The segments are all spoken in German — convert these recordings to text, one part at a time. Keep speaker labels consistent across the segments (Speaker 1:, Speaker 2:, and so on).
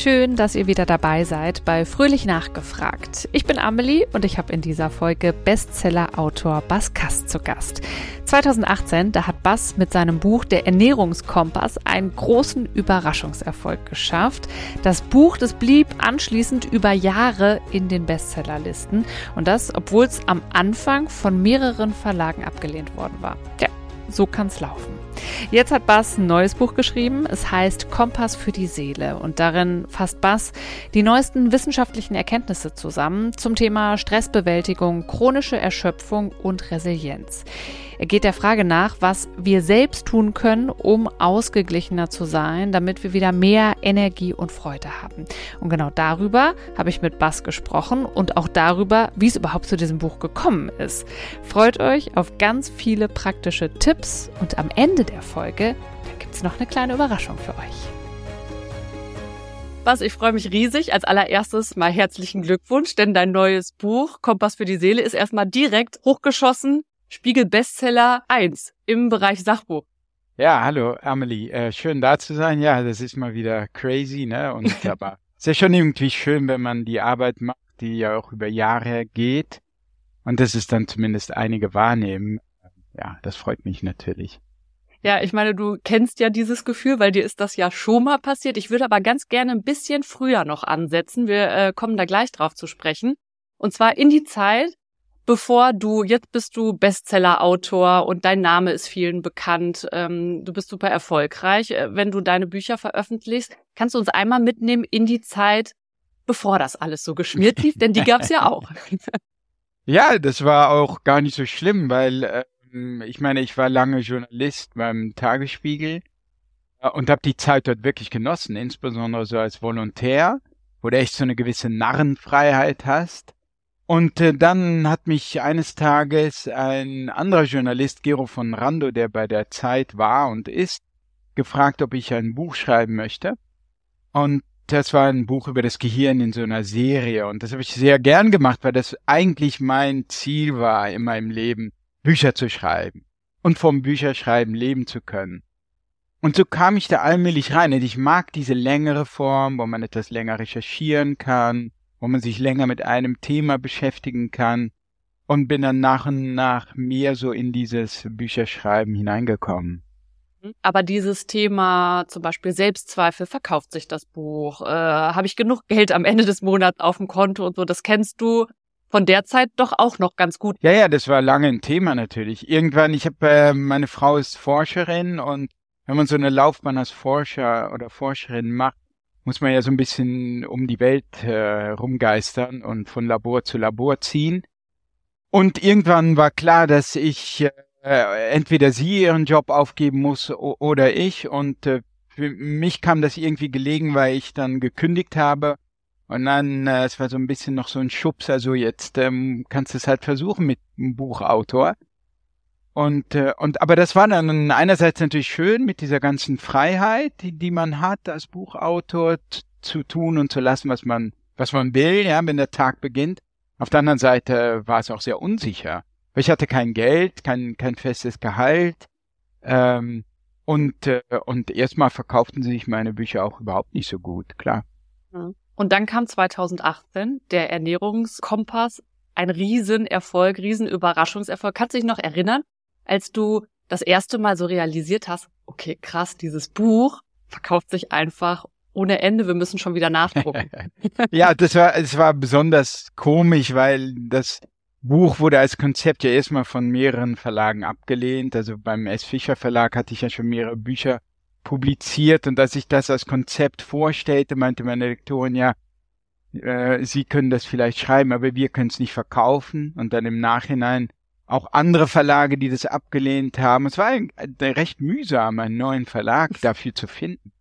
Speaker 1: Schön, dass ihr wieder dabei seid bei Fröhlich Nachgefragt. Ich bin Amelie und ich habe in dieser Folge Bestseller-Autor Bas Kast zu Gast. 2018, da hat Bas mit seinem Buch Der Ernährungskompass einen großen Überraschungserfolg geschafft. Das Buch, das blieb anschließend über Jahre in den Bestsellerlisten und das, obwohl es am Anfang von mehreren Verlagen abgelehnt worden war. Ja, so kann's laufen. Jetzt hat Bass ein neues Buch geschrieben. Es heißt Kompass für die Seele und darin fasst Bass die neuesten wissenschaftlichen Erkenntnisse zusammen zum Thema Stressbewältigung, chronische Erschöpfung und Resilienz. Er geht der Frage nach, was wir selbst tun können, um ausgeglichener zu sein, damit wir wieder mehr Energie und Freude haben. Und genau darüber habe ich mit Bass gesprochen und auch darüber, wie es überhaupt zu diesem Buch gekommen ist. Freut euch auf ganz viele praktische Tipps und am Ende der Folge, gibt es noch eine kleine Überraschung für euch. Ich freue mich riesig. Als allererstes mal herzlichen Glückwunsch, denn dein neues Buch Kompass für die Seele ist erstmal direkt hochgeschossen Spiegel Bestseller 1 im Bereich Sachbuch.
Speaker 2: Ja, hallo Amelie, äh, schön da zu sein. Ja, das ist mal wieder crazy, ne? Und aber es ist schon irgendwie schön, wenn man die Arbeit macht, die ja auch über Jahre geht und das ist dann zumindest einige wahrnehmen. Ja, das freut mich natürlich.
Speaker 1: Ja, ich meine, du kennst ja dieses Gefühl, weil dir ist das ja schon mal passiert. Ich würde aber ganz gerne ein bisschen früher noch ansetzen. Wir äh, kommen da gleich drauf zu sprechen. Und zwar in die Zeit, bevor du, jetzt bist du Bestseller-Autor und dein Name ist vielen bekannt, ähm, du bist super erfolgreich, äh, wenn du deine Bücher veröffentlichst. Kannst du uns einmal mitnehmen in die Zeit, bevor das alles so geschmiert lief? Denn die gab's ja auch.
Speaker 2: Ja, das war auch gar nicht so schlimm, weil ähm, ich meine, ich war lange Journalist beim Tagesspiegel äh, und habe die Zeit dort wirklich genossen, insbesondere so als Volontär, wo du echt so eine gewisse Narrenfreiheit hast. Und äh, dann hat mich eines Tages ein anderer Journalist, Gero von Rando, der bei der Zeit war und ist, gefragt, ob ich ein Buch schreiben möchte. Und das war ein Buch über das Gehirn in so einer Serie. Und das habe ich sehr gern gemacht, weil das eigentlich mein Ziel war in meinem Leben, Bücher zu schreiben und vom Bücherschreiben leben zu können. Und so kam ich da allmählich rein. Und ich mag diese längere Form, wo man etwas länger recherchieren kann wo man sich länger mit einem Thema beschäftigen kann und bin dann nach und nach mehr so in dieses Bücherschreiben hineingekommen.
Speaker 1: Mhm. Aber dieses Thema zum Beispiel Selbstzweifel, verkauft sich das Buch, äh, habe ich genug Geld am Ende des Monats auf dem Konto und so, das kennst du von der Zeit doch auch noch ganz gut.
Speaker 2: Ja, ja, das war lange ein Thema natürlich. Irgendwann, ich habe, äh, meine Frau ist Forscherin und wenn man so eine Laufbahn als Forscher oder Forscherin macht, muss man ja so ein bisschen um die Welt äh, rumgeistern und von Labor zu Labor ziehen. Und irgendwann war klar, dass ich äh, entweder sie ihren Job aufgeben muss oder ich. Und äh, für mich kam das irgendwie gelegen, weil ich dann gekündigt habe. Und dann, äh, es war so ein bisschen noch so ein Schubs, also jetzt ähm, kannst du es halt versuchen mit einem Buchautor. Und, äh, und aber das war dann einerseits natürlich schön mit dieser ganzen Freiheit, die, die man hat als Buchautor zu tun und zu lassen, was man, was man will, ja, wenn der Tag beginnt. Auf der anderen Seite war es auch sehr unsicher. Weil ich hatte kein Geld, kein, kein festes Gehalt. Ähm, und, äh, und erstmal verkauften sich meine Bücher auch überhaupt nicht so gut, klar.
Speaker 1: Mhm. Und dann kam 2018 der Ernährungskompass, ein Riesenerfolg, Riesenüberraschungserfolg. Kannst du dich noch erinnern, als du das erste Mal so realisiert hast, okay, krass, dieses Buch verkauft sich einfach ohne Ende, wir müssen schon wieder nachdrucken.
Speaker 2: ja, das war, es war besonders komisch, weil das Buch wurde als Konzept ja erstmal von mehreren Verlagen abgelehnt. Also beim S. Fischer Verlag hatte ich ja schon mehrere Bücher publiziert und als ich das als Konzept vorstellte, meinte meine Lektorin ja, äh, Sie können das vielleicht schreiben, aber wir können es nicht verkaufen. Und dann im Nachhinein auch andere Verlage, die das abgelehnt haben. Es war recht mühsam, einen neuen Verlag dafür zu finden.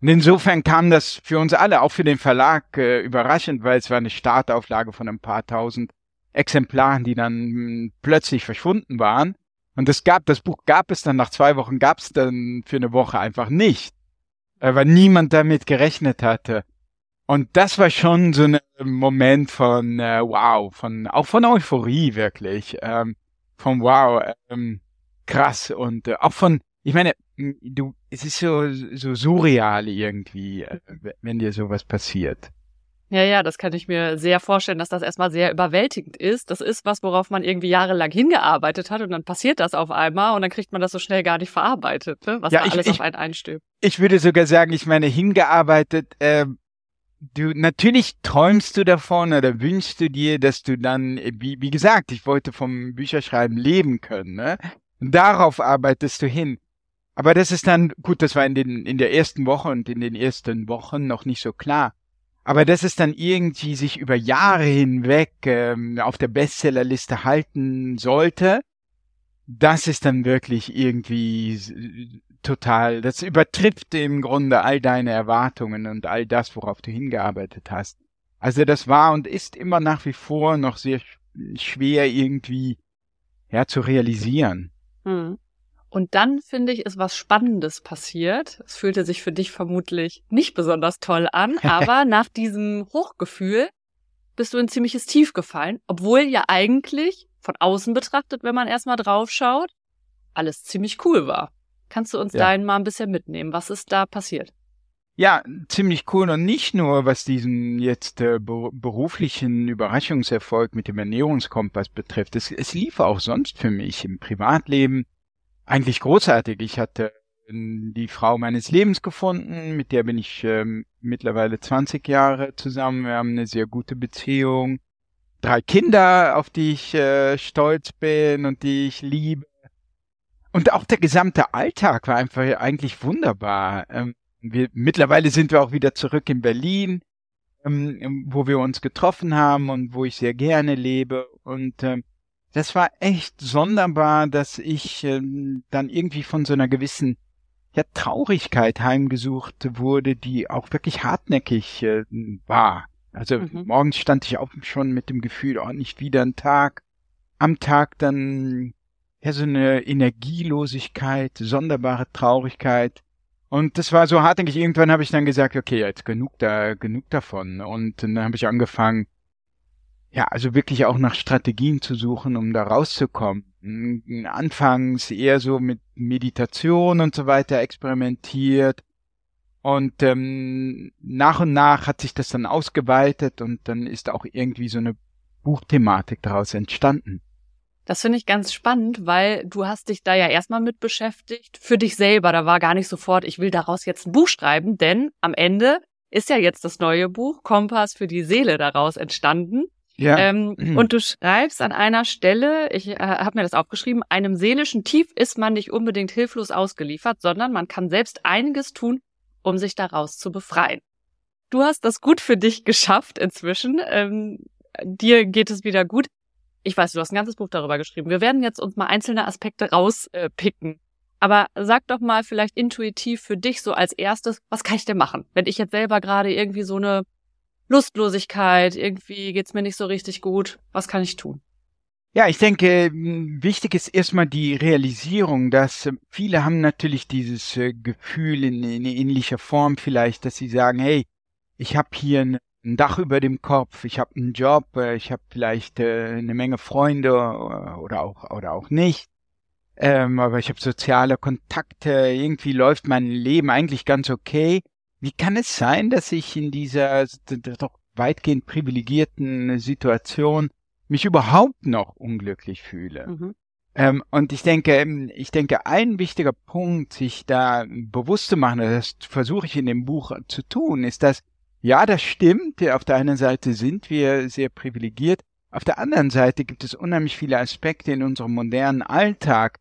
Speaker 2: Und insofern kam das für uns alle, auch für den Verlag, äh, überraschend, weil es war eine Startauflage von ein paar tausend Exemplaren, die dann hm, plötzlich verschwunden waren. Und es gab, das Buch gab es dann nach zwei Wochen, gab es dann für eine Woche einfach nicht, äh, weil niemand damit gerechnet hatte. Und das war schon so ein Moment von äh, wow, von auch von Euphorie wirklich. Ähm, von wow, ähm, krass und äh, auch von, ich meine, du, es ist so, so surreal irgendwie, äh, wenn dir sowas passiert.
Speaker 1: Ja, ja, das kann ich mir sehr vorstellen, dass das erstmal sehr überwältigend ist. Das ist was, worauf man irgendwie jahrelang hingearbeitet hat und dann passiert das auf einmal und dann kriegt man das so schnell gar nicht verarbeitet, ne? was ja, da ich, alles ich, auf einen einstülpt.
Speaker 2: Ich würde sogar sagen, ich meine, hingearbeitet, äh, du, natürlich träumst du davon oder wünschst du dir, dass du dann, wie, wie gesagt, ich wollte vom Bücherschreiben leben können, ne? Darauf arbeitest du hin. Aber das ist dann, gut, das war in den, in der ersten Woche und in den ersten Wochen noch nicht so klar. Aber dass es dann irgendwie sich über Jahre hinweg ähm, auf der Bestsellerliste halten sollte, das ist dann wirklich irgendwie total, das übertrifft im Grunde all deine Erwartungen und all das, worauf du hingearbeitet hast. Also das war und ist immer nach wie vor noch sehr schwer irgendwie ja zu realisieren.
Speaker 1: Hm. Und dann, finde ich, ist was Spannendes passiert. Es fühlte sich für dich vermutlich nicht besonders toll an, aber nach diesem Hochgefühl bist du in ziemliches Tief gefallen, obwohl ja eigentlich von außen betrachtet, wenn man erstmal drauf schaut, alles ziemlich cool war. Kannst du uns ja. dahin mal ein bisschen mitnehmen? Was ist da passiert?
Speaker 2: Ja, ziemlich cool und nicht nur was diesen jetzt äh, beruflichen Überraschungserfolg mit dem Ernährungskompass betrifft. Es, es lief auch sonst für mich im Privatleben eigentlich großartig. Ich hatte ähm, die Frau meines Lebens gefunden, mit der bin ich ähm, mittlerweile 20 Jahre zusammen. Wir haben eine sehr gute Beziehung. Drei Kinder, auf die ich äh, stolz bin und die ich liebe. Und auch der gesamte Alltag war einfach eigentlich wunderbar. Ähm, wir, mittlerweile sind wir auch wieder zurück in Berlin, ähm, wo wir uns getroffen haben und wo ich sehr gerne lebe. Und ähm, das war echt sonderbar, dass ich ähm, dann irgendwie von so einer gewissen ja, Traurigkeit heimgesucht wurde, die auch wirklich hartnäckig äh, war. Also mhm. morgens stand ich auch schon mit dem Gefühl, oh, nicht wieder ein Tag. Am Tag dann ja so eine Energielosigkeit, sonderbare Traurigkeit. Und das war so hartnäckig. Irgendwann habe ich dann gesagt, okay, jetzt genug da, genug davon. Und dann habe ich angefangen, ja, also wirklich auch nach Strategien zu suchen, um da rauszukommen. Anfangs eher so mit Meditation und so weiter experimentiert. Und ähm, nach und nach hat sich das dann ausgeweitet und dann ist auch irgendwie so eine Buchthematik daraus entstanden.
Speaker 1: Das finde ich ganz spannend, weil du hast dich da ja erstmal mit beschäftigt für dich selber. Da war gar nicht sofort, ich will daraus jetzt ein Buch schreiben, denn am Ende ist ja jetzt das neue Buch Kompass für die Seele daraus entstanden. Ja. Ähm, mhm. Und du schreibst an einer Stelle, ich äh, habe mir das aufgeschrieben, einem seelischen Tief ist man nicht unbedingt hilflos ausgeliefert, sondern man kann selbst einiges tun, um sich daraus zu befreien. Du hast das gut für dich geschafft inzwischen. Ähm, dir geht es wieder gut. Ich weiß, du hast ein ganzes Buch darüber geschrieben. Wir werden jetzt uns mal einzelne Aspekte rauspicken. Äh, Aber sag doch mal vielleicht intuitiv für dich so als erstes, was kann ich denn machen? Wenn ich jetzt selber gerade irgendwie so eine Lustlosigkeit, irgendwie geht's mir nicht so richtig gut. Was kann ich tun?
Speaker 2: Ja, ich denke, wichtig ist erstmal die Realisierung, dass äh, viele haben natürlich dieses äh, Gefühl in, in ähnlicher Form vielleicht, dass sie sagen, hey, ich habe hier ein Dach über dem Kopf, ich habe einen Job, äh, ich habe vielleicht eine Menge Freunde oder auch oder auch nicht, ähm, aber ich habe soziale Kontakte, irgendwie läuft mein Leben eigentlich ganz okay. Wie kann es sein, dass ich in dieser doch weitgehend privilegierten Situation mich überhaupt noch unglücklich fühle? Mhm. Ähm, und ich denke, ähm, ich denke, ein wichtiger Punkt, sich da bewusst zu machen, das versuche ich in dem Buch zu tun, ist, dass ja, das stimmt. Auf der einen Seite sind wir sehr privilegiert. Auf der anderen Seite gibt es unheimlich viele Aspekte in unserem modernen Alltag,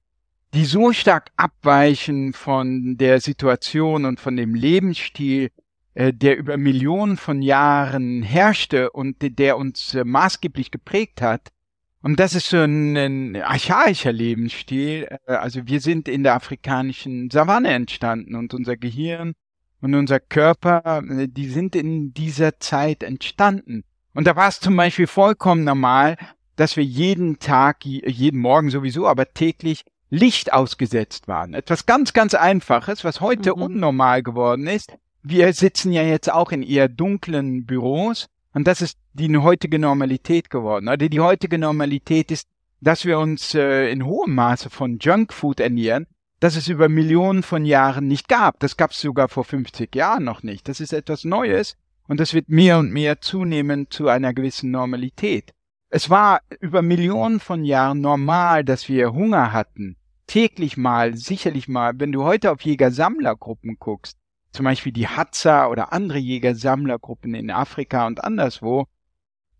Speaker 2: die so stark abweichen von der Situation und von dem Lebensstil, äh, der über Millionen von Jahren herrschte und der uns äh, maßgeblich geprägt hat. Und das ist so ein, archaischer Lebensstil. Äh, also wir sind in der afrikanischen Savanne entstanden und unser Gehirn und unser Körper, äh, die sind in dieser Zeit entstanden. Und da war es zum Beispiel vollkommen normal, dass wir jeden Tag, jeden Morgen sowieso, aber täglich Licht ausgesetzt waren. Etwas ganz, ganz Einfaches, was heute mhm. unnormal geworden ist. Wir sitzen ja jetzt auch in eher dunklen Büros und das ist die heutige Normalität geworden. Also die heutige Normalität ist, dass wir uns äh, in hohem Maße von Junkfood ernähren, das es über Millionen von Jahren nicht gab. Das gab es sogar vor 50 Jahren noch nicht. Das ist etwas Neues und das wird mehr und mehr zunehmend zu einer gewissen Normalität. Es war über Millionen von Jahren normal, dass wir Hunger hatten. Täglich mal, sicherlich mal. Wenn du heute auf Jäger-Sammlergruppen guckst, zum Beispiel die Hadza oder andere Jäger-Sammlergruppen in Afrika und anderswo,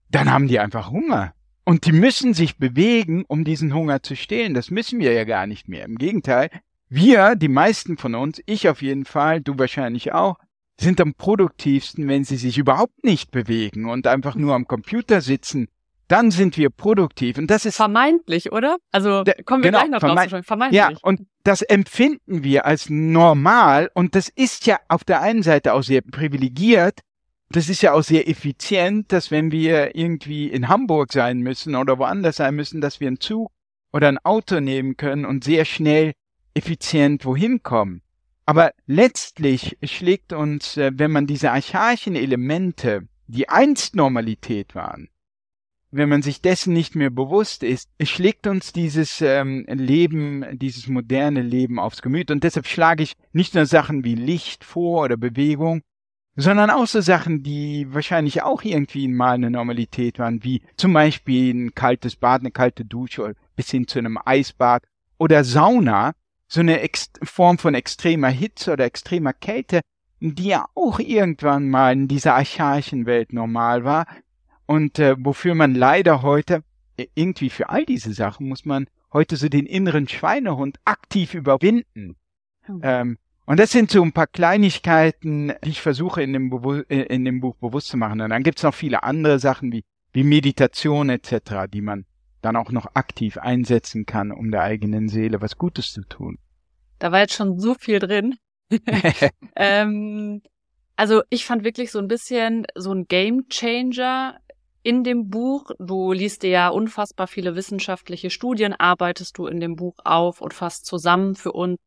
Speaker 2: dann haben die einfach Hunger. Und die müssen sich bewegen, um diesen Hunger zu stillen. Das müssen wir ja gar nicht mehr. Im Gegenteil, wir, die meisten von uns, ich auf jeden Fall, du wahrscheinlich auch, sind am produktivsten, wenn sie sich überhaupt nicht bewegen und einfach nur am Computer sitzen. Dann sind wir produktiv. Und das ist
Speaker 1: vermeintlich, oder? Also kommen wir genau, gleich noch
Speaker 2: vermeint, drauf Vermeintlich. Ja, und das empfinden wir als normal. Und das ist ja auf der einen Seite auch sehr privilegiert. Das ist ja auch sehr effizient, dass wenn wir irgendwie in Hamburg sein müssen oder woanders sein müssen, dass wir einen Zug oder ein Auto nehmen können und sehr schnell effizient wohin kommen. Aber letztlich schlägt uns, äh, wenn man diese archaischen Elemente, die einst Normalität waren, wenn man sich dessen nicht mehr bewusst ist, schlägt uns dieses ähm, Leben, dieses moderne Leben aufs Gemüt. Und deshalb schlage ich nicht nur Sachen wie Licht vor oder Bewegung, sondern auch so Sachen, die wahrscheinlich auch irgendwie mal eine Normalität waren, wie zum Beispiel ein kaltes Bad, eine kalte Dusche bis hin zu einem Eisbad oder Sauna, so eine Ex Form von extremer Hitze oder extremer Kälte, die ja auch irgendwann mal in dieser archaischen Welt normal war und äh, wofür man leider heute äh, irgendwie für all diese Sachen muss man heute so den inneren Schweinehund aktiv überwinden. Mhm. Ähm, und das sind so ein paar Kleinigkeiten, die ich versuche in dem, Bewu äh, in dem Buch bewusst zu machen. Und dann gibt's noch viele andere Sachen wie, wie Meditation etc., die man dann auch noch aktiv einsetzen kann, um der eigenen Seele was Gutes zu tun.
Speaker 1: Da war jetzt schon so viel drin. ähm, also ich fand wirklich so ein bisschen so ein Game Changer in dem Buch. Du liest dir ja unfassbar viele wissenschaftliche Studien, arbeitest du in dem Buch auf und fasst zusammen für uns.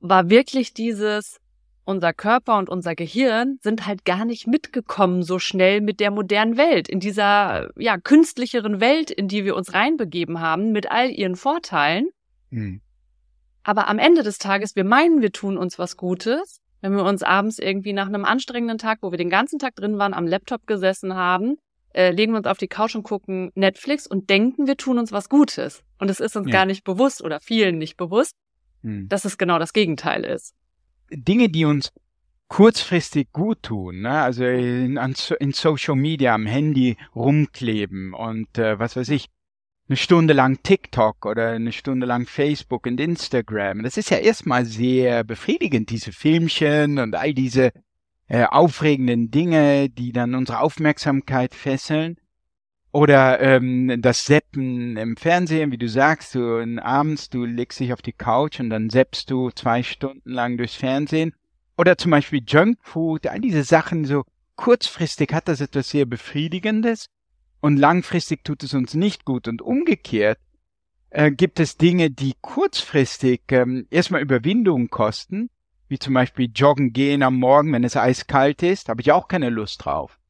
Speaker 1: War wirklich dieses, unser Körper und unser Gehirn sind halt gar nicht mitgekommen so schnell mit der modernen Welt, in dieser ja künstlicheren Welt, in die wir uns reinbegeben haben, mit all ihren Vorteilen. Mhm. Aber am Ende des Tages, wir meinen, wir tun uns was Gutes, wenn wir uns abends irgendwie nach einem anstrengenden Tag, wo wir den ganzen Tag drin waren, am Laptop gesessen haben, äh, legen wir uns auf die Couch und gucken Netflix und denken, wir tun uns was Gutes. Und es ist uns ja. gar nicht bewusst oder vielen nicht bewusst, hm. dass es genau das Gegenteil ist.
Speaker 2: Dinge, die uns kurzfristig gut tun, ne? also in, in Social Media am Handy rumkleben und äh, was weiß ich, eine Stunde lang TikTok oder eine Stunde lang Facebook und Instagram. Das ist ja erstmal sehr befriedigend, diese Filmchen und all diese äh, aufregenden Dinge, die dann unsere Aufmerksamkeit fesseln. Oder ähm, das Seppen im Fernsehen, wie du sagst, du abends, du legst dich auf die Couch und dann seppst du zwei Stunden lang durchs Fernsehen. Oder zum Beispiel Junkfood, all diese Sachen, so kurzfristig hat das etwas sehr Befriedigendes und langfristig tut es uns nicht gut. Und umgekehrt äh, gibt es Dinge, die kurzfristig ähm, erstmal Überwindung kosten, wie zum Beispiel joggen gehen am Morgen, wenn es eiskalt ist, habe ich auch keine Lust drauf.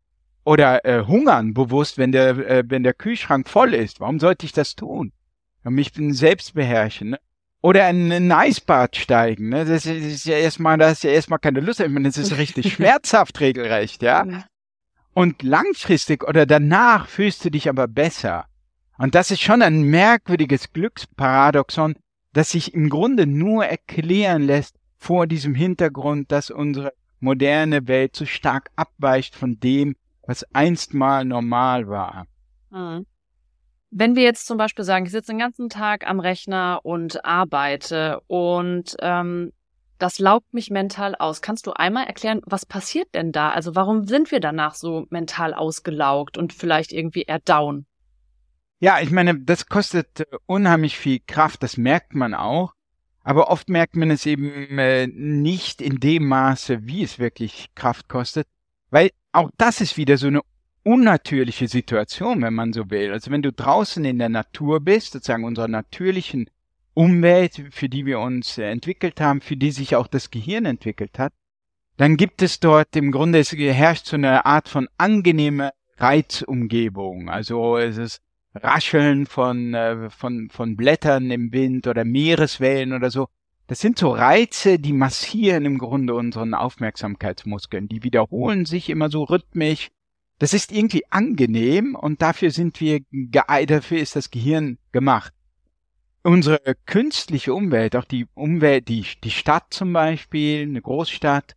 Speaker 2: Oder äh, hungern bewusst, wenn der, äh, wenn der Kühlschrank voll ist. Warum sollte ich das tun? Ich bin selbstbeherrschen. Ne? Oder in ein Eisbad steigen. Ne? Das ist ja erstmal, das ist ja erstmal keine Lust. Ich meine, das ist richtig schmerzhaft regelrecht, ja. Und langfristig oder danach fühlst du dich aber besser. Und das ist schon ein merkwürdiges Glücksparadoxon, das sich im Grunde nur erklären lässt vor diesem Hintergrund, dass unsere moderne Welt so stark abweicht von dem, was einst mal normal war.
Speaker 1: Mhm. Wenn wir jetzt zum Beispiel sagen, ich sitze den ganzen Tag am Rechner und arbeite und ähm, das laugt mich mental aus. Kannst du einmal erklären, was passiert denn da? Also warum sind wir danach so mental ausgelaugt und vielleicht irgendwie eher down?
Speaker 2: Ja, ich meine, das kostet äh, unheimlich viel Kraft, das merkt man auch. Aber oft merkt man es eben äh, nicht in dem Maße, wie es wirklich Kraft kostet, weil auch das ist wieder so eine unnatürliche Situation, wenn man so will. Also wenn du draußen in der Natur bist, sozusagen unserer natürlichen Umwelt, für die wir uns äh, entwickelt haben, für die sich auch das Gehirn entwickelt hat, dann gibt es dort im Grunde, es herrscht so eine Art von angenehmer Reizumgebung. Also es ist Rascheln von, äh, von, von Blättern im Wind oder Meereswellen oder so. Das sind so Reize, die massieren im Grunde unseren Aufmerksamkeitsmuskeln. Die wiederholen sich immer so rhythmisch. Das ist irgendwie angenehm und dafür sind wir geeignet, dafür ist das Gehirn gemacht. Unsere künstliche Umwelt, auch die Umwelt, die, die Stadt zum Beispiel, eine Großstadt,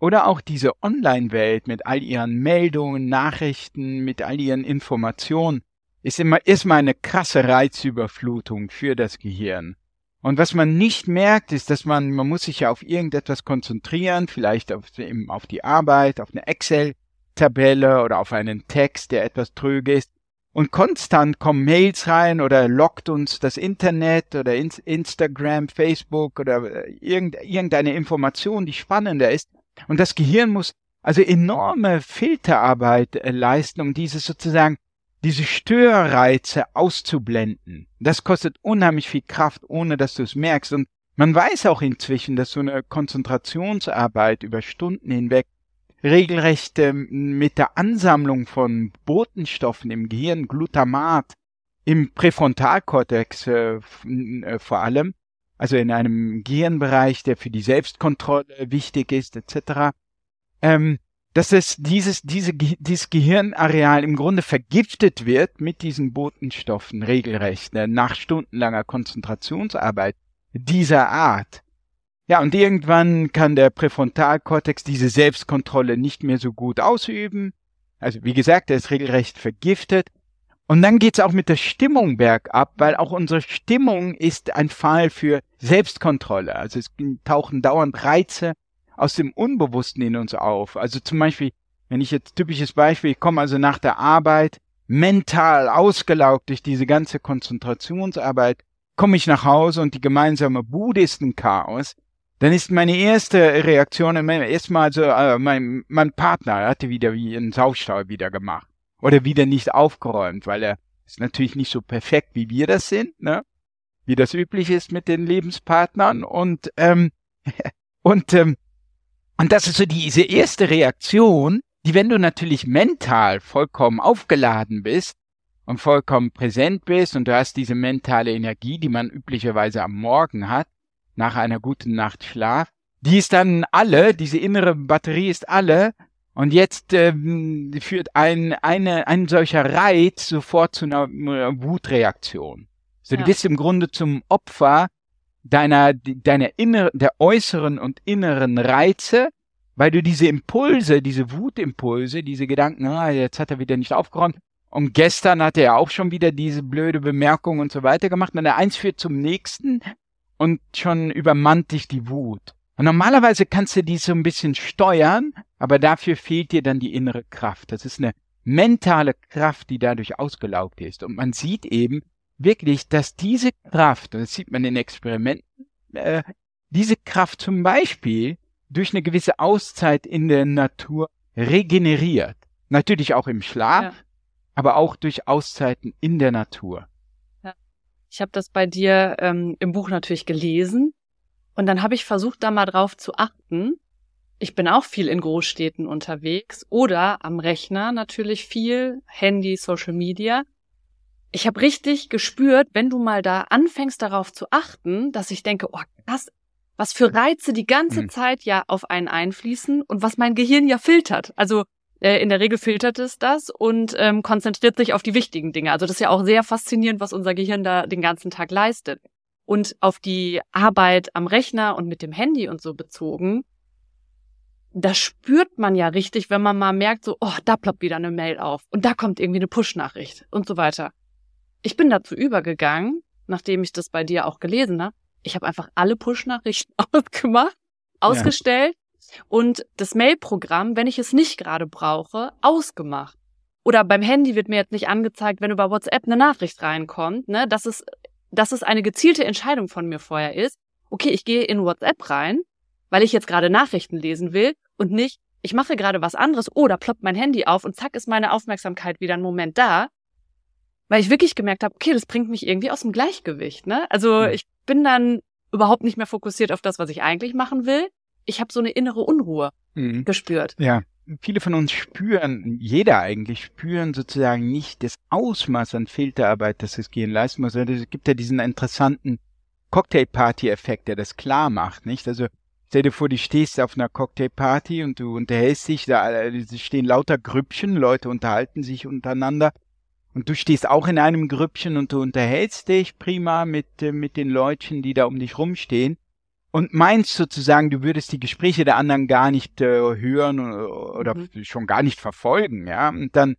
Speaker 2: oder auch diese Online-Welt mit all ihren Meldungen, Nachrichten, mit all ihren Informationen, ist immer erstmal eine krasse Reizüberflutung für das Gehirn. Und was man nicht merkt, ist, dass man, man muss sich ja auf irgendetwas konzentrieren, vielleicht auf, auf die Arbeit, auf eine Excel-Tabelle oder auf einen Text, der etwas tröge ist. Und konstant kommen Mails rein oder lockt uns das Internet oder Instagram, Facebook oder irgendeine Information, die spannender ist. Und das Gehirn muss also enorme Filterarbeit äh, leisten, um dieses sozusagen diese Störreize auszublenden. Das kostet unheimlich viel Kraft, ohne dass du es merkst. Und man weiß auch inzwischen, dass so eine Konzentrationsarbeit über Stunden hinweg regelrecht äh, mit der Ansammlung von Botenstoffen im Gehirn, Glutamat, im Präfrontalkortex äh, äh, vor allem, also in einem Gehirnbereich, der für die Selbstkontrolle wichtig ist, etc., ähm, dass es dieses, diese, dieses Gehirnareal im Grunde vergiftet wird mit diesen Botenstoffen regelrecht, ne, nach stundenlanger Konzentrationsarbeit dieser Art. Ja, und irgendwann kann der Präfrontalkortex diese Selbstkontrolle nicht mehr so gut ausüben. Also wie gesagt, er ist regelrecht vergiftet. Und dann geht's auch mit der Stimmung bergab, weil auch unsere Stimmung ist ein Fall für Selbstkontrolle. Also es tauchen dauernd Reize aus dem Unbewussten in uns auf. Also zum Beispiel, wenn ich jetzt typisches Beispiel, ich komme also nach der Arbeit mental ausgelaugt durch diese ganze Konzentrationsarbeit, komme ich nach Hause und die gemeinsame Buddhistenchaos, dann ist meine erste Reaktion erstmal so, äh, mein, mein Partner hatte wieder wie einen Saustall wieder gemacht oder wieder nicht aufgeräumt, weil er ist natürlich nicht so perfekt, wie wir das sind, ne? wie das üblich ist mit den Lebenspartnern und ähm, und ähm, und das ist so diese erste Reaktion, die, wenn du natürlich mental vollkommen aufgeladen bist und vollkommen präsent bist und du hast diese mentale Energie, die man üblicherweise am Morgen hat, nach einer guten Nacht Schlaf, die ist dann alle, diese innere Batterie ist alle und jetzt ähm, führt ein, eine, ein solcher Reiz sofort zu einer, Wutreaktion. So, ja. du bist im Grunde zum Opfer deiner, deiner inneren, der äußeren und inneren Reize, weil du diese Impulse, diese Wutimpulse, diese Gedanken, ah, jetzt hat er wieder nicht aufgeräumt, und gestern hat er auch schon wieder diese blöde Bemerkung und so weiter gemacht. Und der eins führt zum nächsten und schon übermannt dich die Wut. Und normalerweise kannst du dies so ein bisschen steuern, aber dafür fehlt dir dann die innere Kraft. Das ist eine mentale Kraft, die dadurch ausgelaugt ist. Und man sieht eben, wirklich, dass diese Kraft, das sieht man in Experimenten, äh, diese Kraft zum Beispiel durch eine gewisse Auszeit in der Natur regeneriert. Natürlich auch im Schlaf, ja. aber auch durch Auszeiten in der Natur.
Speaker 1: Ja. Ich habe das bei dir ähm, im Buch natürlich gelesen und dann habe ich versucht, da mal drauf zu achten. Ich bin auch viel in Großstädten unterwegs oder am Rechner natürlich viel, Handy, Social Media ich habe richtig gespürt, wenn du mal da anfängst darauf zu achten, dass ich denke, oh, krass, was für Reize die ganze mhm. Zeit ja auf einen einfließen und was mein Gehirn ja filtert. Also äh, in der Regel filtert es das und ähm, konzentriert sich auf die wichtigen Dinge. Also das ist ja auch sehr faszinierend, was unser Gehirn da den ganzen Tag leistet. Und auf die Arbeit am Rechner und mit dem Handy und so bezogen, da spürt man ja richtig, wenn man mal merkt, so, oh, da ploppt wieder eine Mail auf und da kommt irgendwie eine Push-Nachricht und so weiter. Ich bin dazu übergegangen, nachdem ich das bei dir auch gelesen habe. Ich habe einfach alle Push-Nachrichten ausgemacht, ausgestellt ja. und das Mail-Programm, wenn ich es nicht gerade brauche, ausgemacht. Oder beim Handy wird mir jetzt nicht angezeigt, wenn über WhatsApp eine Nachricht reinkommt, ne, dass es, dass es eine gezielte Entscheidung von mir vorher ist. Okay, ich gehe in WhatsApp rein, weil ich jetzt gerade Nachrichten lesen will und nicht, ich mache gerade was anderes oder ploppt mein Handy auf und zack ist meine Aufmerksamkeit wieder einen Moment da weil ich wirklich gemerkt habe, okay, das bringt mich irgendwie aus dem Gleichgewicht. Ne? Also ich bin dann überhaupt nicht mehr fokussiert auf das, was ich eigentlich machen will. Ich habe so eine innere Unruhe mhm. gespürt.
Speaker 2: Ja, viele von uns spüren, jeder eigentlich spüren sozusagen nicht das Ausmaß an Filterarbeit, das es gehen leisten muss. Also es gibt ja diesen interessanten Cocktailparty-Effekt, der das klar macht, nicht? Also stell dir vor, du stehst auf einer Cocktailparty und du unterhältst dich, da stehen lauter Grüppchen, Leute unterhalten sich untereinander und du stehst auch in einem Grüppchen und du unterhältst dich prima mit, äh, mit den Leutchen, die da um dich rumstehen und meinst sozusagen, du würdest die Gespräche der anderen gar nicht äh, hören oder mhm. schon gar nicht verfolgen, ja, und dann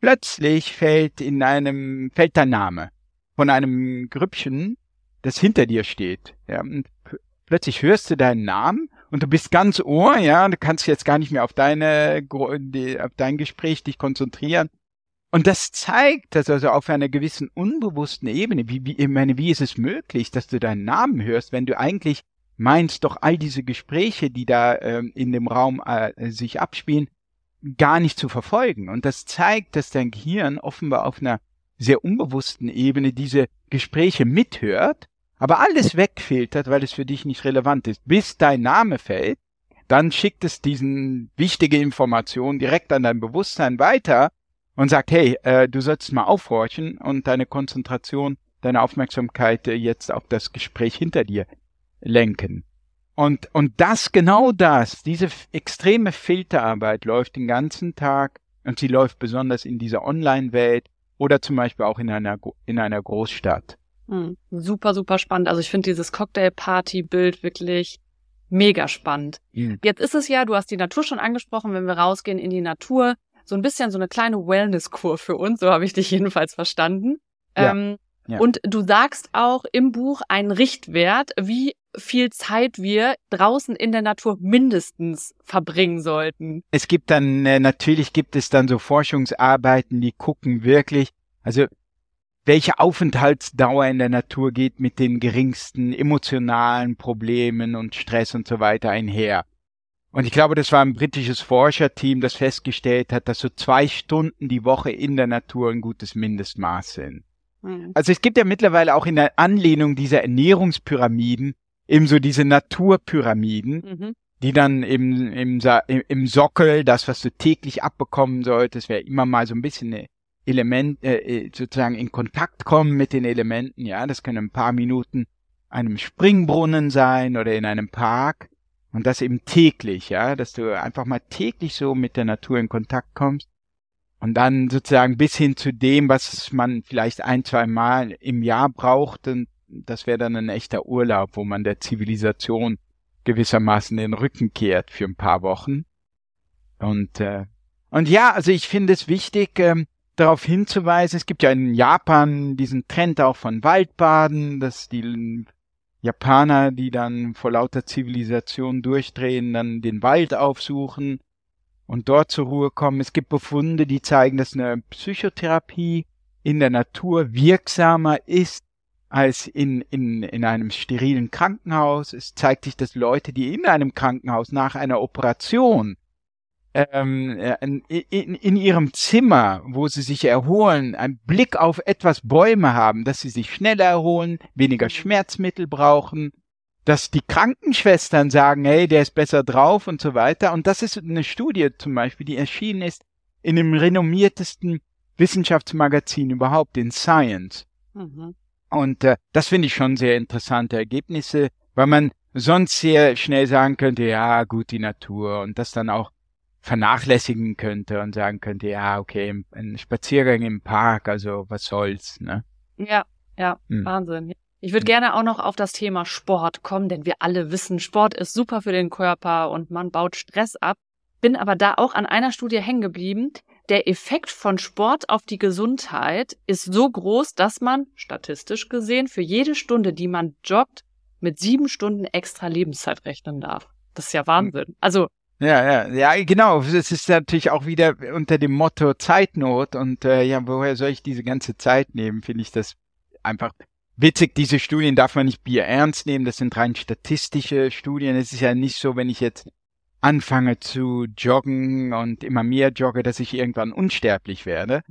Speaker 2: plötzlich fällt in einem, fällt dein Name von einem Grüppchen, das hinter dir steht, ja, und plötzlich hörst du deinen Namen und du bist ganz Ohr, ja, du kannst jetzt gar nicht mehr auf deine, auf dein Gespräch dich konzentrieren. Und das zeigt, dass also auf einer gewissen unbewussten Ebene, wie, wie, ich meine, wie ist es möglich, dass du deinen Namen hörst, wenn du eigentlich meinst, doch all diese Gespräche, die da ähm, in dem Raum äh, sich abspielen, gar nicht zu verfolgen. Und das zeigt, dass dein Gehirn offenbar auf einer sehr unbewussten Ebene diese Gespräche mithört, aber alles wegfiltert, weil es für dich nicht relevant ist. Bis dein Name fällt, dann schickt es diesen wichtige Information direkt an dein Bewusstsein weiter und sagt, hey, äh, du sollst mal aufhorchen und deine Konzentration, deine Aufmerksamkeit äh, jetzt auf das Gespräch hinter dir lenken. Und, und das, genau das, diese extreme Filterarbeit läuft den ganzen Tag und sie läuft besonders in dieser Online-Welt oder zum Beispiel auch in einer, in einer Großstadt.
Speaker 1: Mhm. Super, super spannend. Also ich finde dieses Cocktail-Party-Bild wirklich mega spannend. Mhm. Jetzt ist es ja, du hast die Natur schon angesprochen, wenn wir rausgehen in die Natur, so ein bisschen so eine kleine Wellness-Kur für uns, so habe ich dich jedenfalls verstanden. Ja. Ähm, ja. Und du sagst auch im Buch einen Richtwert, wie viel Zeit wir draußen in der Natur mindestens verbringen sollten.
Speaker 2: Es gibt dann, äh, natürlich gibt es dann so Forschungsarbeiten, die gucken wirklich, also welche Aufenthaltsdauer in der Natur geht mit den geringsten emotionalen Problemen und Stress und so weiter einher. Und ich glaube, das war ein britisches Forscherteam, das festgestellt hat, dass so zwei Stunden die Woche in der Natur ein gutes Mindestmaß sind. Mhm. Also es gibt ja mittlerweile auch in der Anlehnung dieser Ernährungspyramiden eben so diese Naturpyramiden, mhm. die dann im, im, im Sockel, das, was du täglich abbekommen solltest, wäre immer mal so ein bisschen eine Element, äh, äh, sozusagen in Kontakt kommen mit den Elementen, ja, das können ein paar Minuten einem Springbrunnen sein oder in einem Park. Und das eben täglich, ja, dass du einfach mal täglich so mit der Natur in Kontakt kommst. Und dann sozusagen bis hin zu dem, was man vielleicht ein, zwei Mal im Jahr braucht. Und das wäre dann ein echter Urlaub, wo man der Zivilisation gewissermaßen den Rücken kehrt für ein paar Wochen. Und, äh, und ja, also ich finde es wichtig, ähm, darauf hinzuweisen, es gibt ja in Japan diesen Trend auch von Waldbaden, dass die Japaner, die dann vor lauter Zivilisation durchdrehen, dann den Wald aufsuchen und dort zur Ruhe kommen. Es gibt Befunde, die zeigen, dass eine Psychotherapie in der Natur wirksamer ist als in, in, in einem sterilen Krankenhaus. Es zeigt sich, dass Leute, die in einem Krankenhaus nach einer Operation ähm, äh, in, in, ihrem Zimmer, wo sie sich erholen, einen Blick auf etwas Bäume haben, dass sie sich schneller erholen, weniger mhm. Schmerzmittel brauchen, dass die Krankenschwestern sagen, hey, der ist besser drauf und so weiter. Und das ist eine Studie zum Beispiel, die erschienen ist in dem renommiertesten Wissenschaftsmagazin überhaupt, in Science. Mhm. Und äh, das finde ich schon sehr interessante Ergebnisse, weil man sonst sehr schnell sagen könnte, ja, gut, die Natur und das dann auch vernachlässigen könnte und sagen könnte, ja, okay, ein Spaziergang im Park, also was soll's, ne?
Speaker 1: Ja, ja, hm. Wahnsinn. Ich würde hm. gerne auch noch auf das Thema Sport kommen, denn wir alle wissen, Sport ist super für den Körper und man baut Stress ab. Bin aber da auch an einer Studie hängen geblieben. Der Effekt von Sport auf die Gesundheit ist so groß, dass man, statistisch gesehen, für jede Stunde, die man joggt, mit sieben Stunden extra Lebenszeit rechnen darf. Das ist ja Wahnsinn. Also
Speaker 2: ja, ja, ja, genau. Es ist natürlich auch wieder unter dem Motto Zeitnot und äh, ja, woher soll ich diese ganze Zeit nehmen? Finde ich das einfach witzig. Diese Studien darf man nicht Bier ernst nehmen. Das sind rein statistische Studien. Es ist ja nicht so, wenn ich jetzt anfange zu joggen und immer mehr jogge, dass ich irgendwann unsterblich werde.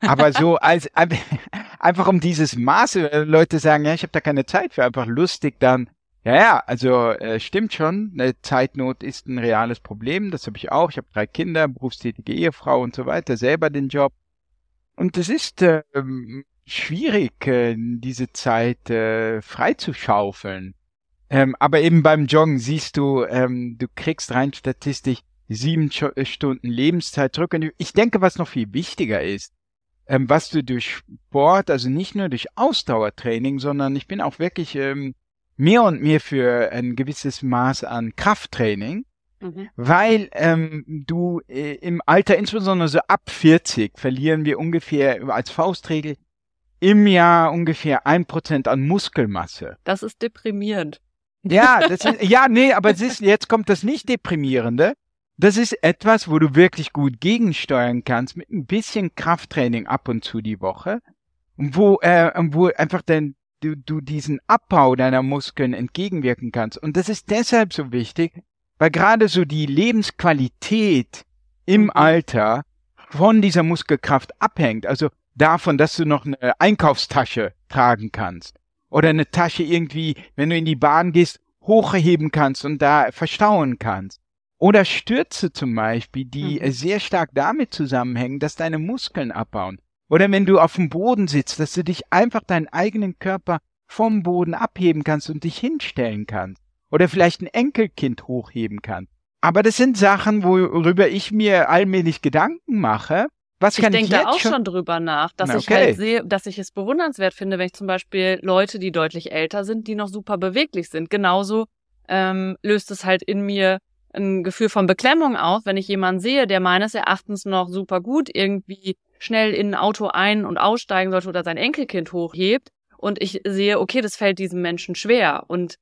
Speaker 2: Aber so als einfach um dieses Maße, äh, Leute sagen, ja, ich habe da keine Zeit für, einfach lustig dann ja, ja, also äh, stimmt schon. Eine Zeitnot ist ein reales Problem. Das habe ich auch. Ich habe drei Kinder, berufstätige Ehefrau und so weiter, selber den Job. Und es ist äh, schwierig, äh, diese Zeit äh, freizuschaufeln. Ähm, aber eben beim Joggen siehst du, ähm, du kriegst rein statistisch sieben äh, Stunden Lebenszeit zurück. Und ich denke, was noch viel wichtiger ist, ähm, was du durch Sport, also nicht nur durch Ausdauertraining, sondern ich bin auch wirklich ähm, mehr und mehr für ein gewisses Maß an Krafttraining, mhm. weil ähm, du äh, im Alter, insbesondere so ab 40, verlieren wir ungefähr als Faustregel im Jahr ungefähr ein Prozent an Muskelmasse.
Speaker 1: Das ist deprimierend.
Speaker 2: Ja, das ist, ja, nee, aber es ist, jetzt kommt das nicht deprimierende. Das ist etwas, wo du wirklich gut gegensteuern kannst mit ein bisschen Krafttraining ab und zu die Woche, wo, äh, wo einfach dein, du, du diesen Abbau deiner Muskeln entgegenwirken kannst. Und das ist deshalb so wichtig, weil gerade so die Lebensqualität im mhm. Alter von dieser Muskelkraft abhängt. Also davon, dass du noch eine Einkaufstasche tragen kannst oder eine Tasche irgendwie, wenn du in die Bahn gehst, hochheben kannst und da verstauen kannst. Oder Stürze zum Beispiel, die mhm. sehr stark damit zusammenhängen, dass deine Muskeln abbauen. Oder wenn du auf dem Boden sitzt, dass du dich einfach deinen eigenen Körper vom Boden abheben kannst und dich hinstellen kannst. Oder vielleicht ein Enkelkind hochheben kannst. Aber das sind Sachen, worüber ich mir allmählich Gedanken mache, was
Speaker 1: ich denke da auch schon? schon drüber nach, dass okay. ich halt sehe, dass ich es bewundernswert finde, wenn ich zum Beispiel Leute, die deutlich älter sind, die noch super beweglich sind. Genauso ähm, löst es halt in mir ein Gefühl von Beklemmung auf, wenn ich jemanden sehe, der meines Erachtens noch super gut irgendwie schnell in ein Auto ein- und aussteigen sollte oder sein Enkelkind hochhebt. Und ich sehe, okay, das fällt diesem Menschen schwer. Und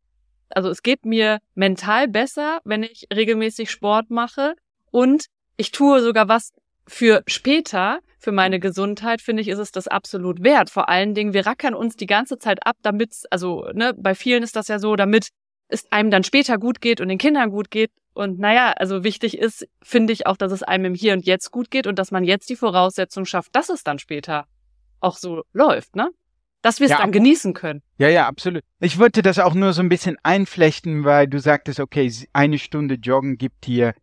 Speaker 1: also es geht mir mental besser, wenn ich regelmäßig Sport mache. Und ich tue sogar was für später, für meine Gesundheit, finde ich, ist es das absolut wert. Vor allen Dingen, wir rackern uns die ganze Zeit ab, damit, also, ne, bei vielen ist das ja so, damit es einem dann später gut geht und den Kindern gut geht. Und naja, also wichtig ist, finde ich auch, dass es einem im Hier und Jetzt gut geht und dass man jetzt die Voraussetzung schafft, dass es dann später auch so läuft, ne? Dass wir es ja, dann genießen können.
Speaker 2: Ja, ja, absolut. Ich wollte das auch nur so ein bisschen einflechten, weil du sagtest, okay, eine Stunde Joggen gibt hier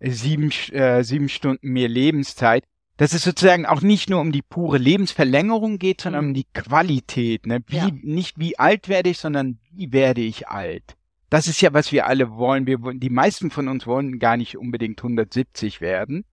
Speaker 2: sieben, äh, sieben Stunden mehr Lebenszeit, dass es sozusagen auch nicht nur um die pure Lebensverlängerung geht, sondern mhm. um die Qualität. Ne? Wie, ja. Nicht wie alt werde ich, sondern wie werde ich alt. Das ist ja, was wir alle wollen. Wir, die meisten von uns wollen gar nicht unbedingt 170 werden,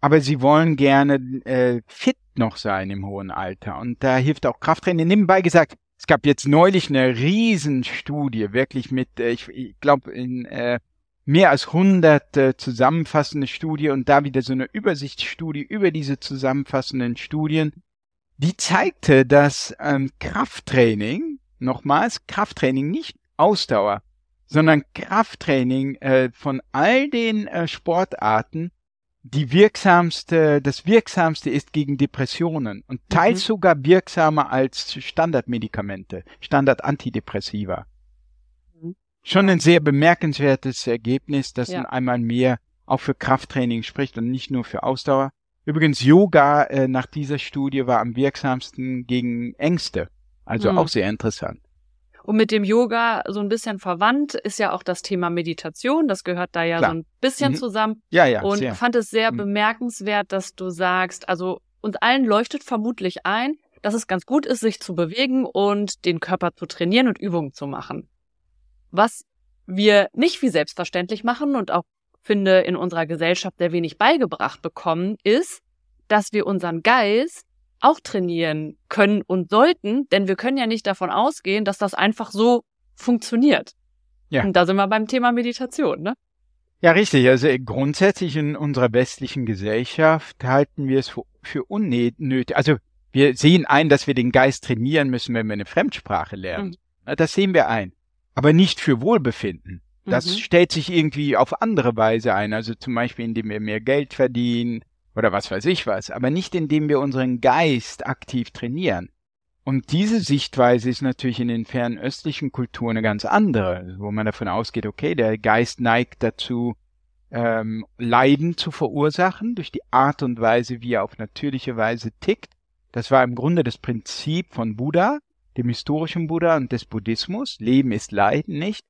Speaker 2: aber sie wollen gerne äh, fit noch sein im hohen Alter. Und da hilft auch Krafttraining. Nebenbei gesagt, es gab jetzt neulich eine Riesenstudie, wirklich mit, äh, ich, ich glaube, in äh, mehr als 100 äh, zusammenfassende Studie und da wieder so eine Übersichtsstudie über diese zusammenfassenden Studien, die zeigte, dass ähm, Krafttraining, nochmals Krafttraining, nicht Ausdauer, sondern Krafttraining äh, von all den äh, Sportarten die wirksamste, das wirksamste ist gegen Depressionen und teils mhm. sogar wirksamer als Standardmedikamente, Standardantidepressiva schon ein sehr bemerkenswertes Ergebnis, das ja. einmal mehr auch für Krafttraining spricht und nicht nur für Ausdauer. Übrigens, Yoga äh, nach dieser Studie war am wirksamsten gegen Ängste. Also mhm. auch sehr interessant.
Speaker 1: Und mit dem Yoga so ein bisschen verwandt ist ja auch das Thema Meditation. Das gehört da ja Klar. so ein bisschen mhm. zusammen.
Speaker 2: Ja, ja.
Speaker 1: Und sehr. fand es sehr mhm. bemerkenswert, dass du sagst, also uns allen leuchtet vermutlich ein, dass es ganz gut ist, sich zu bewegen und den Körper zu trainieren und Übungen zu machen. Was wir nicht wie selbstverständlich machen und auch finde in unserer Gesellschaft sehr wenig beigebracht bekommen, ist, dass wir unseren Geist auch trainieren können und sollten, denn wir können ja nicht davon ausgehen, dass das einfach so funktioniert. Ja. Und da sind wir beim Thema Meditation, ne?
Speaker 2: Ja, richtig. Also grundsätzlich in unserer westlichen Gesellschaft halten wir es für, für unnötig. Also wir sehen ein, dass wir den Geist trainieren müssen, wenn wir eine Fremdsprache lernen. Mhm. Das sehen wir ein aber nicht für Wohlbefinden. Das mhm. stellt sich irgendwie auf andere Weise ein, also zum Beispiel indem wir mehr Geld verdienen oder was weiß ich was, aber nicht indem wir unseren Geist aktiv trainieren. Und diese Sichtweise ist natürlich in den fernöstlichen Kulturen eine ganz andere, wo man davon ausgeht, okay, der Geist neigt dazu, ähm, Leiden zu verursachen durch die Art und Weise, wie er auf natürliche Weise tickt. Das war im Grunde das Prinzip von Buddha, dem historischen Buddha und des Buddhismus. Leben ist Leiden nicht.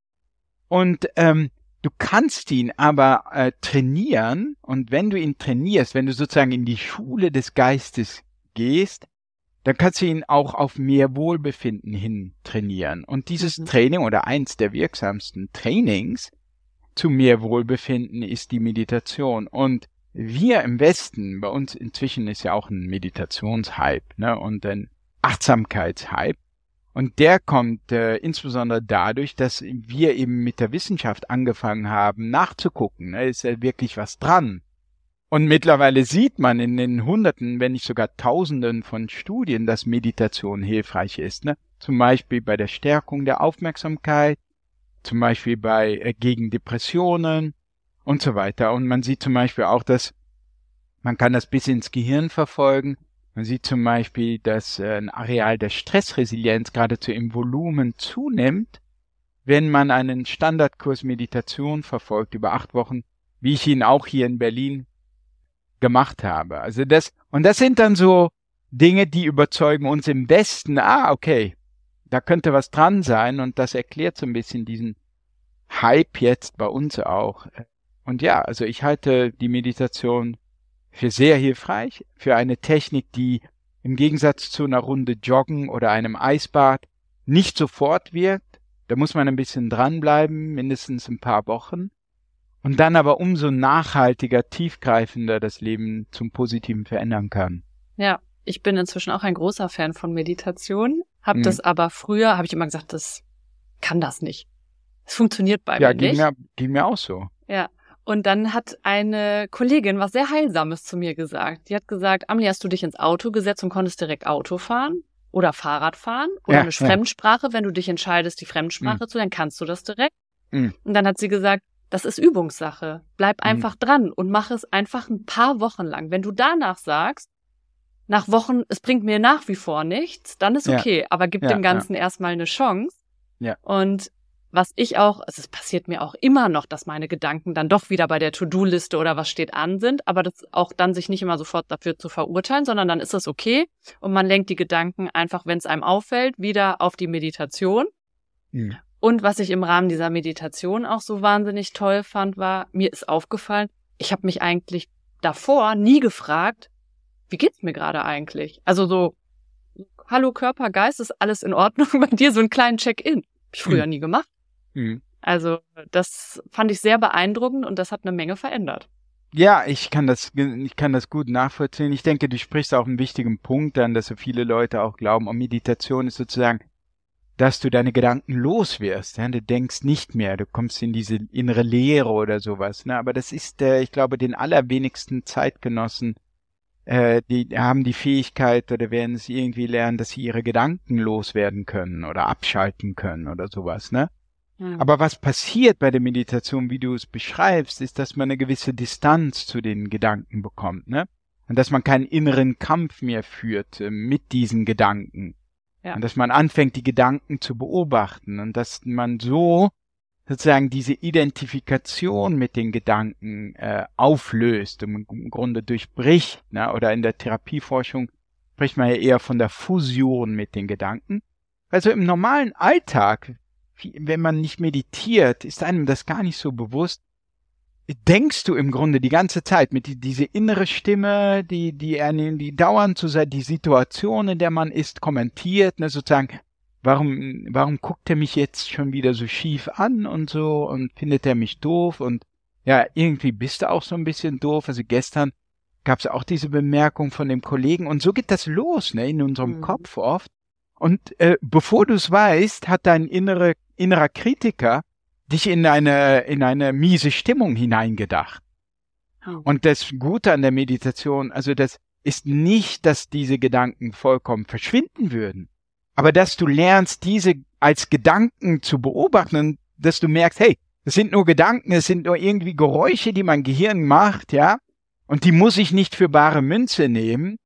Speaker 2: Und ähm, du kannst ihn aber äh, trainieren und wenn du ihn trainierst, wenn du sozusagen in die Schule des Geistes gehst, dann kannst du ihn auch auf mehr Wohlbefinden hin trainieren. Und dieses mhm. Training oder eins der wirksamsten Trainings zu mehr Wohlbefinden ist die Meditation. Und wir im Westen, bei uns inzwischen ist ja auch ein Meditationshype, ne, und ein Achtsamkeitshype. Und der kommt äh, insbesondere dadurch, dass wir eben mit der Wissenschaft angefangen haben, nachzugucken. Ne, ist ja wirklich was dran. Und mittlerweile sieht man in den Hunderten, wenn nicht sogar Tausenden von Studien, dass Meditation hilfreich ist. Ne? Zum Beispiel bei der Stärkung der Aufmerksamkeit, zum Beispiel bei äh, gegen Depressionen und so weiter. Und man sieht zum Beispiel auch, dass man kann das bis ins Gehirn verfolgen. Man sieht zum Beispiel, dass äh, ein Areal der Stressresilienz geradezu im Volumen zunimmt, wenn man einen Standardkurs Meditation verfolgt über acht Wochen, wie ich ihn auch hier in Berlin gemacht habe. Also das, und das sind dann so Dinge, die überzeugen uns im Besten, ah, okay, da könnte was dran sein und das erklärt so ein bisschen diesen Hype jetzt bei uns auch. Und ja, also ich halte die Meditation für sehr hilfreich, für eine Technik, die im Gegensatz zu einer Runde Joggen oder einem Eisbad nicht sofort wirkt. Da muss man ein bisschen dranbleiben, mindestens ein paar Wochen und dann aber umso nachhaltiger, tiefgreifender das Leben zum Positiven verändern kann.
Speaker 1: Ja, ich bin inzwischen auch ein großer Fan von Meditation, habe mhm. das aber früher, habe ich immer gesagt, das kann das nicht. Es funktioniert bei
Speaker 2: ja,
Speaker 1: mir nicht.
Speaker 2: Ja, ging mir auch so.
Speaker 1: Ja. Und dann hat eine Kollegin was sehr Heilsames zu mir gesagt. Die hat gesagt, Amelie, hast du dich ins Auto gesetzt und konntest direkt Auto fahren oder Fahrrad fahren oder ja, eine ja. Fremdsprache, wenn du dich entscheidest, die Fremdsprache mhm. zu, dann kannst du das direkt. Mhm. Und dann hat sie gesagt, das ist Übungssache. Bleib mhm. einfach dran und mach es einfach ein paar Wochen lang. Wenn du danach sagst, nach Wochen, es bringt mir nach wie vor nichts, dann ist okay, ja. aber gib ja, dem Ganzen ja. erstmal eine Chance. Ja. Und was ich auch, also es passiert mir auch immer noch, dass meine Gedanken dann doch wieder bei der To-Do-Liste oder was steht an sind, aber das auch dann sich nicht immer sofort dafür zu verurteilen, sondern dann ist es okay und man lenkt die Gedanken einfach, wenn es einem auffällt, wieder auf die Meditation. Mhm. Und was ich im Rahmen dieser Meditation auch so wahnsinnig toll fand, war, mir ist aufgefallen, ich habe mich eigentlich davor nie gefragt, wie geht's mir gerade eigentlich? Also so, hallo Körper, Geist, ist alles in Ordnung bei dir? So einen kleinen Check-in. Hab ich früher mhm. nie gemacht. Mhm. Also das fand ich sehr beeindruckend und das hat eine Menge verändert.
Speaker 2: Ja, ich kann das, ich kann das gut nachvollziehen. Ich denke, du sprichst auch einen wichtigen Punkt an, dass so viele Leute auch glauben, oh, Meditation ist sozusagen dass du deine Gedanken los wirst. Ja? Du denkst nicht mehr, du kommst in diese innere Leere oder sowas. Ne? Aber das ist, äh, ich glaube, den allerwenigsten Zeitgenossen, äh, die haben die Fähigkeit oder werden es irgendwie lernen, dass sie ihre Gedanken loswerden können oder abschalten können oder sowas. Ne? Aber was passiert bei der Meditation, wie du es beschreibst, ist, dass man eine gewisse Distanz zu den Gedanken bekommt. Ne? Und dass man keinen inneren Kampf mehr führt äh, mit diesen Gedanken ja. Und dass man anfängt, die Gedanken zu beobachten und dass man so sozusagen diese Identifikation mit den Gedanken äh, auflöst und im Grunde durchbricht. Ne? Oder in der Therapieforschung spricht man ja eher von der Fusion mit den Gedanken. Also im normalen Alltag, wenn man nicht meditiert, ist einem das gar nicht so bewusst, denkst du im Grunde die ganze Zeit mit die, diese innere Stimme, die, die, die dauernd zu sein, die Situation, in der man ist, kommentiert, ne, sozusagen, warum, warum guckt er mich jetzt schon wieder so schief an und so und findet er mich doof und ja, irgendwie bist du auch so ein bisschen doof. Also gestern gab es auch diese Bemerkung von dem Kollegen und so geht das los, ne, in unserem mhm. Kopf oft. Und äh, bevor du es weißt, hat dein innere, innerer Kritiker dich in eine, in eine miese Stimmung hineingedacht. Oh. Und das Gute an der Meditation, also das ist nicht, dass diese Gedanken vollkommen verschwinden würden, aber dass du lernst, diese als Gedanken zu beobachten und dass du merkst, hey, es sind nur Gedanken, es sind nur irgendwie Geräusche, die mein Gehirn macht, ja, und die muss ich nicht für bare Münze nehmen,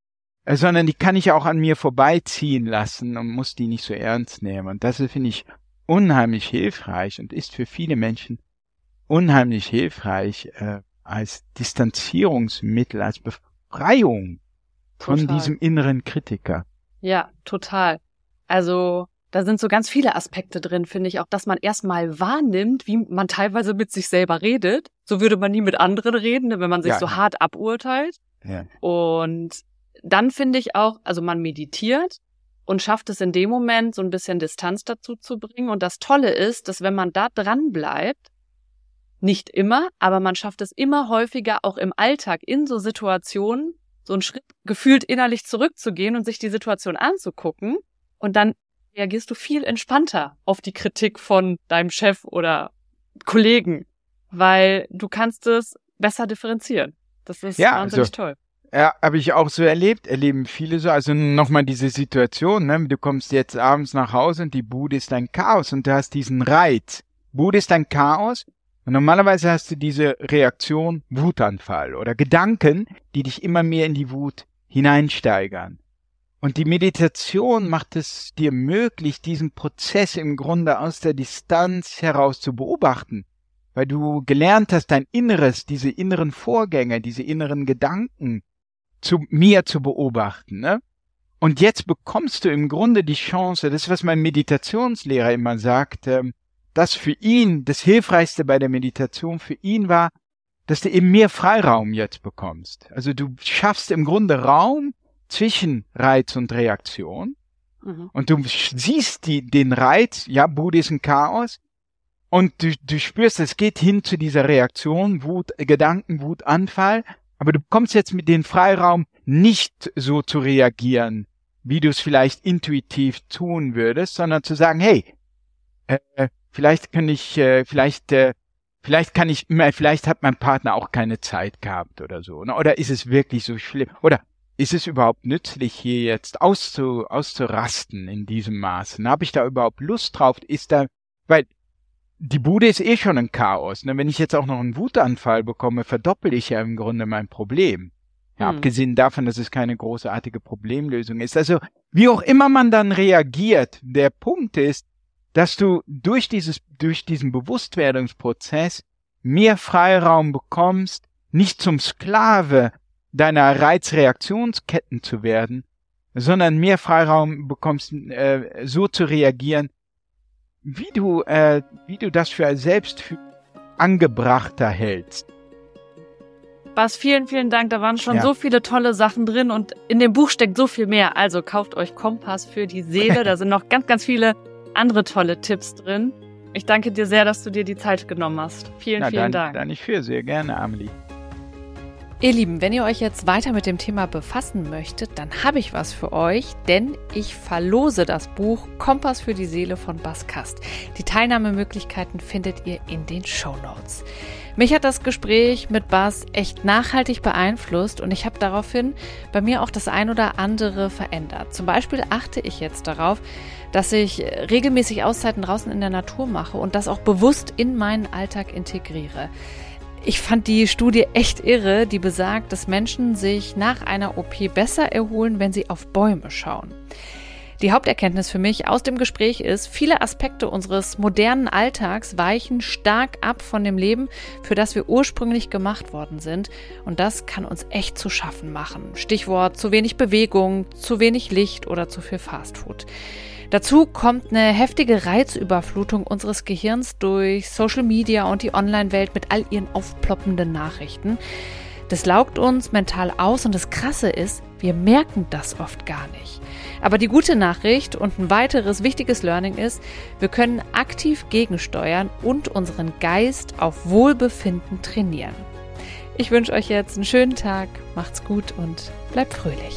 Speaker 2: sondern die kann ich auch an mir vorbeiziehen lassen und muss die nicht so ernst nehmen. Und das finde ich unheimlich hilfreich und ist für viele Menschen unheimlich hilfreich äh, als Distanzierungsmittel, als Befreiung total. von diesem inneren Kritiker.
Speaker 1: Ja, total. Also da sind so ganz viele Aspekte drin, finde ich, auch dass man erstmal wahrnimmt, wie man teilweise mit sich selber redet. So würde man nie mit anderen reden, wenn man sich ja, so hart aburteilt. Ja. Und
Speaker 3: dann finde ich auch, also man meditiert und schafft es in dem Moment so ein bisschen Distanz dazu zu bringen. Und das Tolle ist, dass wenn man da dran bleibt, nicht immer, aber man schafft es immer häufiger auch im Alltag in so Situationen, so einen Schritt gefühlt innerlich zurückzugehen und sich die Situation anzugucken. Und dann reagierst du viel entspannter auf die Kritik von deinem Chef oder Kollegen, weil du kannst es besser differenzieren. Das ist ja, wahnsinnig also, toll.
Speaker 2: Ja, habe ich auch so erlebt, erleben viele so. Also nochmal diese Situation, ne? du kommst jetzt abends nach Hause und die Bude ist ein Chaos und du hast diesen Reiz. Bude ist ein Chaos und normalerweise hast du diese Reaktion Wutanfall oder Gedanken, die dich immer mehr in die Wut hineinsteigern. Und die Meditation macht es dir möglich, diesen Prozess im Grunde aus der Distanz heraus zu beobachten, weil du gelernt hast, dein Inneres, diese inneren Vorgänge, diese inneren Gedanken zu mir zu beobachten. Ne? Und jetzt bekommst du im Grunde die Chance, das ist, was mein Meditationslehrer immer sagt, äh, dass für ihn das Hilfreichste bei der Meditation für ihn war, dass du eben mehr Freiraum jetzt bekommst. Also du schaffst im Grunde Raum zwischen Reiz und Reaktion. Mhm. Und du siehst die, den Reiz, ja, Bude ist ein Chaos. Und du, du spürst, es geht hin zu dieser Reaktion, Wut, Gedanken, Wut, Anfall. Aber du bekommst jetzt mit dem Freiraum nicht so zu reagieren, wie du es vielleicht intuitiv tun würdest, sondern zu sagen, hey, äh, vielleicht kann ich, äh, vielleicht, äh, vielleicht kann ich, vielleicht hat mein Partner auch keine Zeit gehabt oder so. Ne? Oder ist es wirklich so schlimm? Oder ist es überhaupt nützlich, hier jetzt auszu, auszurasten in diesem Maße? Habe ich da überhaupt Lust drauf? Ist da, weil die Bude ist eh schon ein Chaos. Ne? Wenn ich jetzt auch noch einen Wutanfall bekomme, verdoppel ich ja im Grunde mein Problem. Ja, hm. Abgesehen davon, dass es keine großartige Problemlösung ist. Also, wie auch immer man dann reagiert, der Punkt ist, dass du durch dieses, durch diesen Bewusstwerdungsprozess mehr Freiraum bekommst, nicht zum Sklave deiner Reizreaktionsketten zu werden, sondern mehr Freiraum bekommst, äh, so zu reagieren, wie du, äh, wie du das für selbst für angebrachter hältst.
Speaker 3: Bas, vielen, vielen Dank. Da waren schon ja. so viele tolle Sachen drin und in dem Buch steckt so viel mehr. Also kauft euch Kompass für die Seele. Da sind noch ganz, ganz viele andere tolle Tipps drin. Ich danke dir sehr, dass du dir die Zeit genommen hast. Vielen, Na, vielen
Speaker 2: dann,
Speaker 3: Dank.
Speaker 2: Dann ich für sehr gerne, Amelie.
Speaker 3: Ihr Lieben, wenn ihr euch jetzt weiter mit dem Thema befassen möchtet, dann habe ich was für euch, denn ich verlose das Buch Kompass für die Seele von Baskast. Die Teilnahmemöglichkeiten findet ihr in den Show Notes. Mich hat das Gespräch mit Bas echt nachhaltig beeinflusst und ich habe daraufhin bei mir auch das ein oder andere verändert. Zum Beispiel achte ich jetzt darauf, dass ich regelmäßig Auszeiten draußen in der Natur mache und das auch bewusst in meinen Alltag integriere. Ich fand die Studie echt irre, die besagt, dass Menschen sich nach einer OP besser erholen, wenn sie auf Bäume schauen. Die Haupterkenntnis für mich aus dem Gespräch ist, viele Aspekte unseres modernen Alltags weichen stark ab von dem Leben, für das wir ursprünglich gemacht worden sind. Und das kann uns echt zu schaffen machen. Stichwort zu wenig Bewegung, zu wenig Licht oder zu viel Fastfood. Dazu kommt eine heftige Reizüberflutung unseres Gehirns durch Social Media und die Online-Welt mit all ihren aufploppenden Nachrichten. Das laugt uns mental aus und das Krasse ist, wir merken das oft gar nicht. Aber die gute Nachricht und ein weiteres wichtiges Learning ist, wir können aktiv gegensteuern und unseren Geist auf Wohlbefinden trainieren. Ich wünsche euch jetzt einen schönen Tag, macht's gut und bleibt fröhlich.